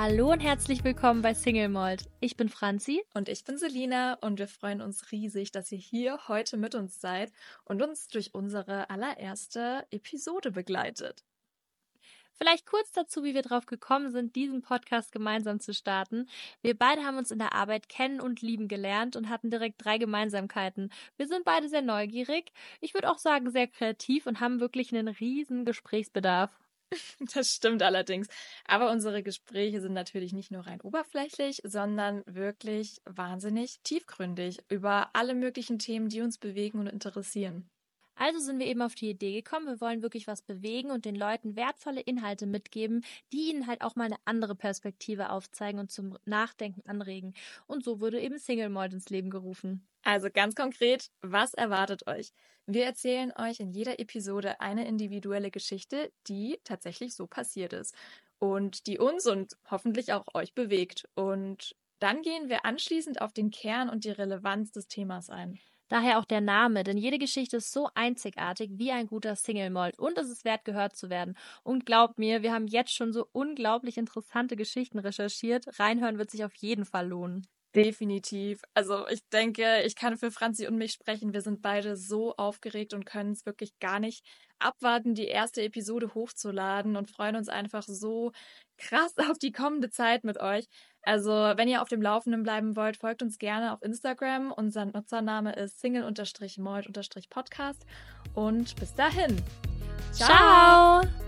Hallo und herzlich willkommen bei Single Mold. Ich bin Franzi. Und ich bin Selina und wir freuen uns riesig, dass ihr hier heute mit uns seid und uns durch unsere allererste Episode begleitet. Vielleicht kurz dazu, wie wir drauf gekommen sind, diesen Podcast gemeinsam zu starten. Wir beide haben uns in der Arbeit kennen und lieben gelernt und hatten direkt drei Gemeinsamkeiten. Wir sind beide sehr neugierig, ich würde auch sagen sehr kreativ und haben wirklich einen riesen Gesprächsbedarf. Das stimmt allerdings. Aber unsere Gespräche sind natürlich nicht nur rein oberflächlich, sondern wirklich wahnsinnig tiefgründig über alle möglichen Themen, die uns bewegen und interessieren. Also sind wir eben auf die Idee gekommen, wir wollen wirklich was bewegen und den Leuten wertvolle Inhalte mitgeben, die ihnen halt auch mal eine andere Perspektive aufzeigen und zum Nachdenken anregen. Und so wurde eben Single Mold ins Leben gerufen. Also ganz konkret, was erwartet euch? Wir erzählen euch in jeder Episode eine individuelle Geschichte, die tatsächlich so passiert ist und die uns und hoffentlich auch euch bewegt. Und dann gehen wir anschließend auf den Kern und die Relevanz des Themas ein. Daher auch der Name, denn jede Geschichte ist so einzigartig wie ein guter Single Mold und es ist wert gehört zu werden. Und glaubt mir, wir haben jetzt schon so unglaublich interessante Geschichten recherchiert. Reinhören wird sich auf jeden Fall lohnen. Definitiv. Also ich denke, ich kann für Franzi und mich sprechen. Wir sind beide so aufgeregt und können es wirklich gar nicht abwarten, die erste Episode hochzuladen und freuen uns einfach so krass auf die kommende Zeit mit euch. Also wenn ihr auf dem Laufenden bleiben wollt, folgt uns gerne auf Instagram. Unser Nutzername ist single-mold-podcast. Und bis dahin. Ciao. Ciao.